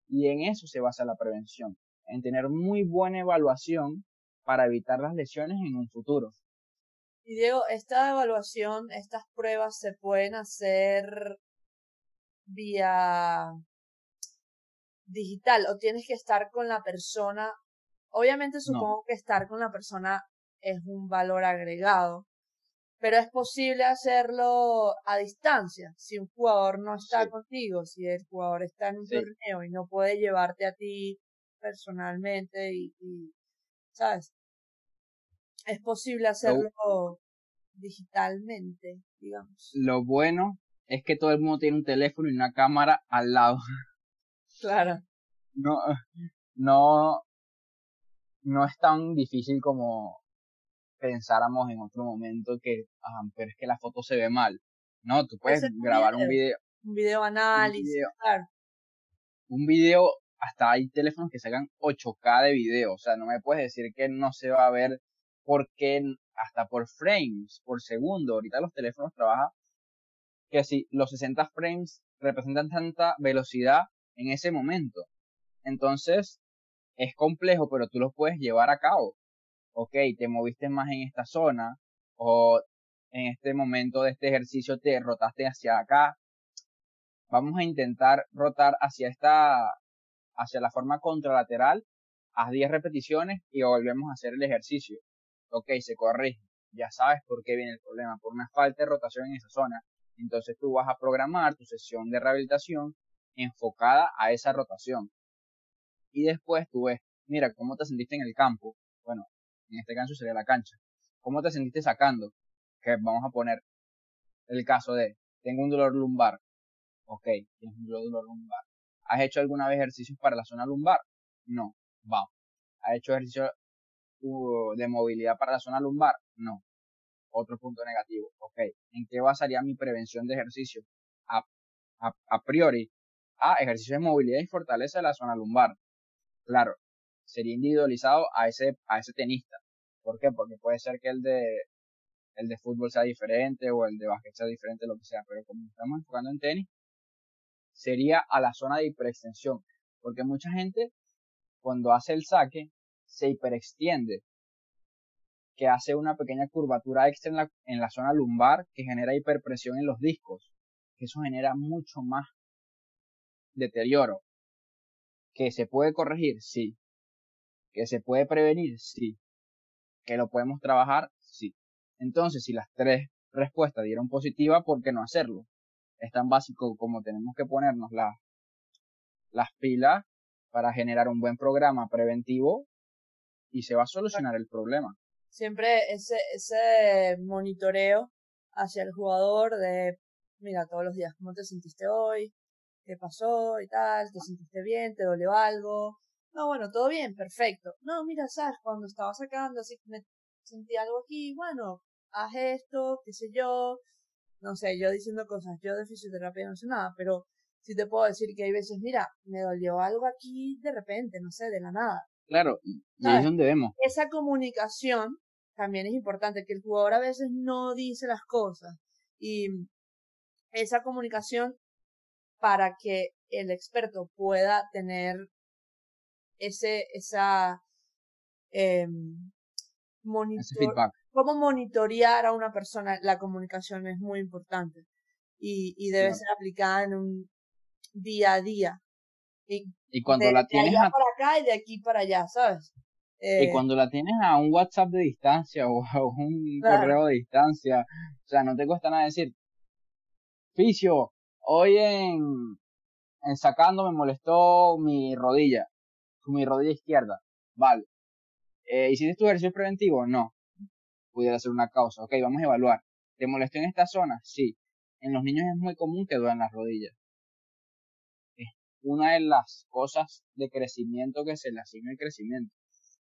Y en eso se basa la prevención, en tener muy buena evaluación para evitar las lesiones en un futuro. Y Diego, esta evaluación, estas pruebas se pueden hacer vía digital o tienes que estar con la persona. Obviamente supongo que estar con la persona es un valor agregado, pero es posible hacerlo a distancia. Si un jugador no está contigo, si el jugador está en un torneo y no puede llevarte a ti personalmente y, y ¿sabes? Es posible hacerlo digitalmente, digamos. Lo bueno es que todo el mundo tiene un teléfono y una cámara al lado. Claro. No, no, no es tan difícil como pensáramos en otro momento que, ah, pero es que la foto se ve mal. No, tú puedes grabar un video. Un video análisis, un video, claro. Un video, hasta hay teléfonos que sacan 8K de video, o sea, no me puedes decir que no se va a ver porque hasta por frames por segundo, ahorita los teléfonos trabajan que si los 60 frames representan tanta velocidad en ese momento. Entonces, es complejo, pero tú lo puedes llevar a cabo. Ok, te moviste más en esta zona, o en este momento de este ejercicio te rotaste hacia acá. Vamos a intentar rotar hacia esta, hacia la forma contralateral, haz 10 repeticiones y volvemos a hacer el ejercicio ok, se corrige, ya sabes por qué viene el problema, por una falta de rotación en esa zona. Entonces tú vas a programar tu sesión de rehabilitación enfocada a esa rotación. Y después tú ves, mira, cómo te sentiste en el campo. Bueno, en este caso sería la cancha. ¿Cómo te sentiste sacando? Que vamos a poner el caso de, tengo un dolor lumbar. Ok, tienes un dolor lumbar. ¿Has hecho alguna vez ejercicios para la zona lumbar? No, vamos. ¿Has hecho ejercicio de movilidad para la zona lumbar? No. Otro punto negativo. Ok. ¿En qué basaría mi prevención de ejercicio? A, a, priori, a ejercicio de movilidad y fortaleza de la zona lumbar. Claro, sería individualizado a ese, a ese tenista. ¿Por qué? Porque puede ser que el de, el de fútbol sea diferente o el de básquet sea diferente, lo que sea, pero como estamos enfocando en tenis, sería a la zona de hiperextensión, porque mucha gente cuando hace el saque se hiperextiende, que hace una pequeña curvatura extra en la, en la zona lumbar que genera hiperpresión en los discos, que eso genera mucho más deterioro. ¿Que se puede corregir? Sí. ¿Que se puede prevenir? Sí. ¿Que lo podemos trabajar? Sí. Entonces, si las tres respuestas dieron positiva, ¿por qué no hacerlo? Es tan básico como tenemos que ponernos las pilas para generar un buen programa preventivo y se va a solucionar el problema. Siempre ese, ese monitoreo hacia el jugador de, mira, todos los días, ¿cómo te sentiste hoy? ¿Qué pasó y tal? ¿Te sentiste bien? ¿Te dolió algo? No, bueno, todo bien, perfecto. No, mira, sabes, cuando estaba sacando, así me sentí algo aquí, bueno, haz esto, qué sé yo, no sé, yo diciendo cosas, yo de fisioterapia no sé nada, pero sí te puedo decir que hay veces, mira, me dolió algo aquí de repente, no sé, de la nada. Claro, y ahí es donde vemos. Esa comunicación también es importante, que el jugador a veces no dice las cosas y esa comunicación para que el experto pueda tener ese, esa, eh, ese feedback cómo monitorear a una persona, la comunicación es muy importante y, y debe ser aplicada en un día a día. Y, y cuando la tienes de allá para acá y de aquí para allá, ¿sabes? y eh, cuando la tienes a un WhatsApp de distancia o a un correo de distancia, o sea, no te cuesta nada decir, Ficio, hoy en, en sacando me molestó mi rodilla, mi rodilla izquierda, vale. Eh, ¿Hiciste tu ejercicio preventivo? No pudiera ser una causa. Ok, vamos a evaluar. ¿Te molestó en esta zona? Sí. En los niños es muy común que duelen las rodillas. Una de las cosas de crecimiento que se le asigna el crecimiento.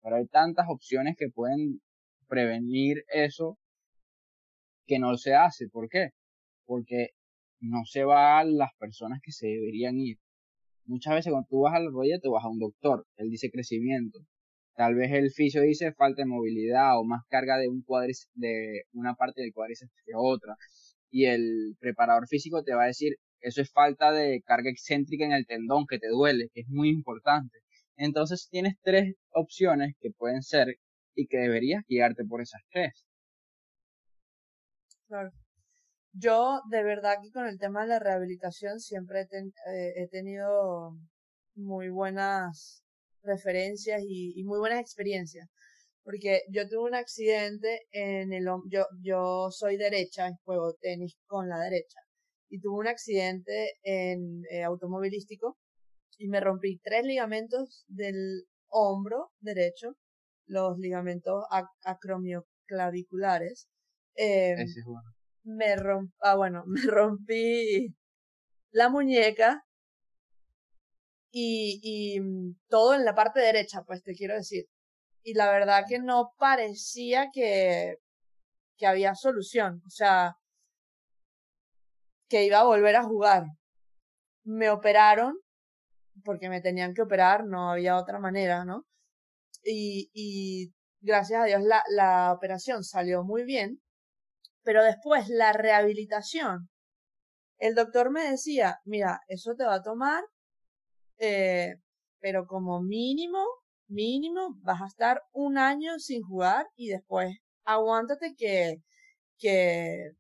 Pero hay tantas opciones que pueden prevenir eso que no se hace. ¿Por qué? Porque no se va a las personas que se deberían ir. Muchas veces cuando tú vas a la rodilla te vas a un doctor, él dice crecimiento. Tal vez el fisio dice falta de movilidad o más carga de un de una parte del cuádriceps que otra. Y el preparador físico te va a decir, eso es falta de carga excéntrica en el tendón que te duele, que es muy importante. Entonces tienes tres opciones que pueden ser y que deberías guiarte por esas tres. Claro. Yo, de verdad que con el tema de la rehabilitación siempre he, eh, tenido muy buenas referencias y, muy buenas experiencias. Porque yo tuve un accidente en el yo, yo soy derecha, juego tenis con la derecha. Y tuve un accidente en eh, automovilístico y me rompí tres ligamentos del hombro derecho, los ligamentos acromioclaviculares. Eh, Me romp, ah, bueno, me rompí la muñeca y, y mm, todo en la parte derecha, pues te quiero decir. Y la verdad que no parecía que, que había solución, o sea, que iba a volver a jugar. Me operaron, porque me tenían que operar, no había otra manera, ¿no? Y, y gracias a Dios la, la operación salió muy bien, pero después la rehabilitación, el doctor me decía, mira, eso te va a tomar eh, pero como mínimo, mínimo, vas a estar un año sin jugar y después aguántate que, que,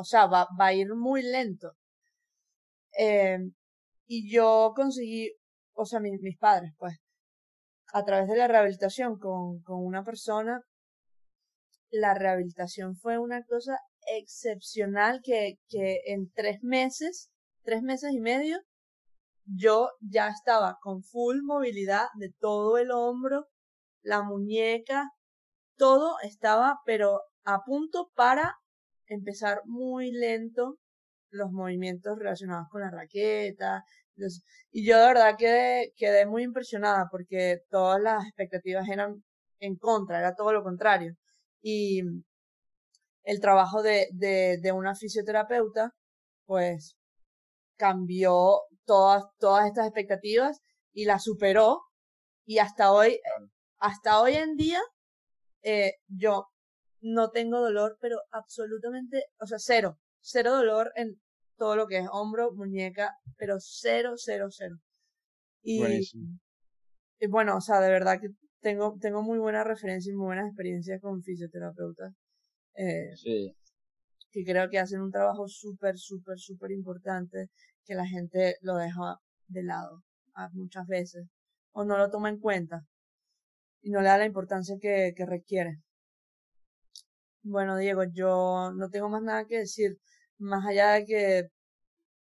o sea, va, va a ir muy lento. Eh, y yo conseguí, o sea, mis, mis padres, pues, a través de la rehabilitación con, con una persona, la rehabilitación fue una cosa excepcional que, que en tres meses, tres meses y medio, yo ya estaba con full movilidad de todo el hombro, la muñeca, todo estaba pero a punto para empezar muy lento los movimientos relacionados con la raqueta. y yo de verdad quedé, quedé muy impresionada porque todas las expectativas eran en contra, era todo lo contrario. Y el trabajo de, de, de una fisioterapeuta, pues cambió todas, todas estas expectativas y las superó y hasta hoy, hasta hoy en día, eh, yo no tengo dolor, pero absolutamente, o sea, cero, cero dolor en todo lo que es hombro, muñeca, pero cero, cero, cero. Y, y bueno, o sea, de verdad que tengo, tengo muy buena referencia y muy buenas experiencias con fisioterapeutas. Eh, sí. Que creo que hacen un trabajo súper, súper, súper importante que la gente lo deja de lado muchas veces o no lo toma en cuenta y no le da la importancia que, que requiere. Bueno, Diego, yo no tengo más nada que decir, más allá de que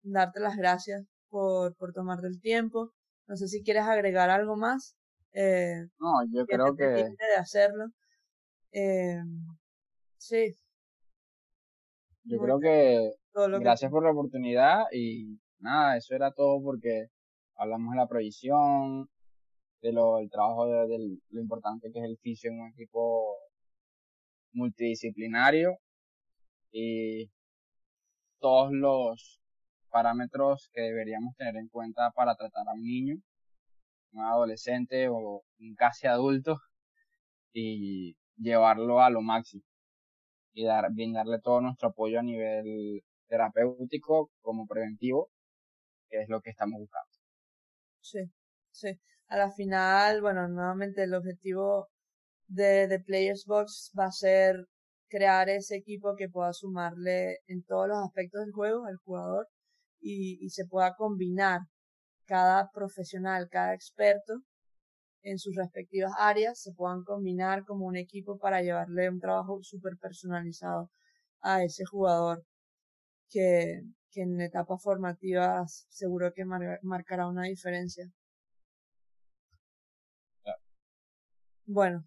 darte las gracias por, por tomarte el tiempo. No sé si quieres agregar algo más. Eh, no, yo creo que... De hacerlo. Eh, sí. Yo creo que gracias por la oportunidad y nada, eso era todo porque hablamos de la proyección, de lo, el trabajo de, lo importante que es el fisio en un equipo multidisciplinario y todos los parámetros que deberíamos tener en cuenta para tratar a un niño, un adolescente o un casi adulto y llevarlo a lo máximo y dar, brindarle todo nuestro apoyo a nivel terapéutico como preventivo, que es lo que estamos buscando. Sí, sí. A la final, bueno, nuevamente el objetivo de, de Players Box va a ser crear ese equipo que pueda sumarle en todos los aspectos del juego al jugador y, y se pueda combinar cada profesional, cada experto en sus respectivas áreas se puedan combinar como un equipo para llevarle un trabajo súper personalizado a ese jugador que, que en etapas formativas seguro que marcará una diferencia. Bueno,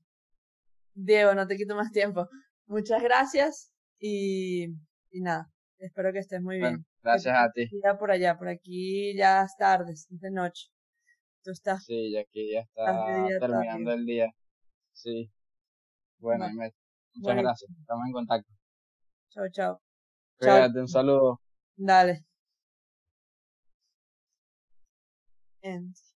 Diego, no te quito más tiempo. Muchas gracias y, y nada, espero que estés muy bien. Gracias a ti. Ya por allá, por aquí ya es tarde, es de noche. Tú estás. Sí, ya que ya está terminando el día. Sí. Bueno, muchas gracias. Estamos en contacto. Chao, chao. Cuídate, un saludo. Dale. End.